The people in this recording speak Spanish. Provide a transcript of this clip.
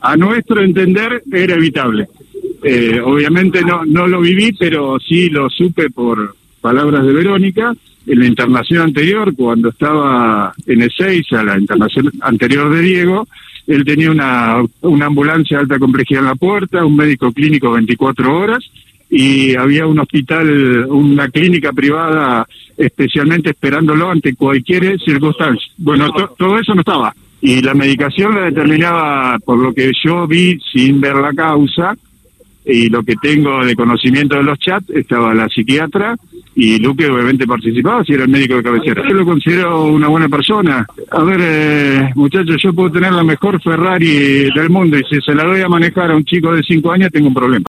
A nuestro entender era evitable. Eh, obviamente no, no lo viví, pero sí lo supe por palabras de Verónica. En la internación anterior, cuando estaba en a la internación anterior de Diego, él tenía una, una ambulancia de alta complejidad en la puerta, un médico clínico 24 horas y había un hospital, una clínica privada especialmente esperándolo ante cualquier circunstancia. Bueno, todo eso no estaba. Y la medicación la determinaba, por lo que yo vi sin ver la causa, y lo que tengo de conocimiento de los chats, estaba la psiquiatra y Luque obviamente participaba, si era el médico de cabecera. Yo lo considero una buena persona. A ver, eh, muchachos, yo puedo tener la mejor Ferrari del mundo y si se la doy a manejar a un chico de 5 años tengo un problema.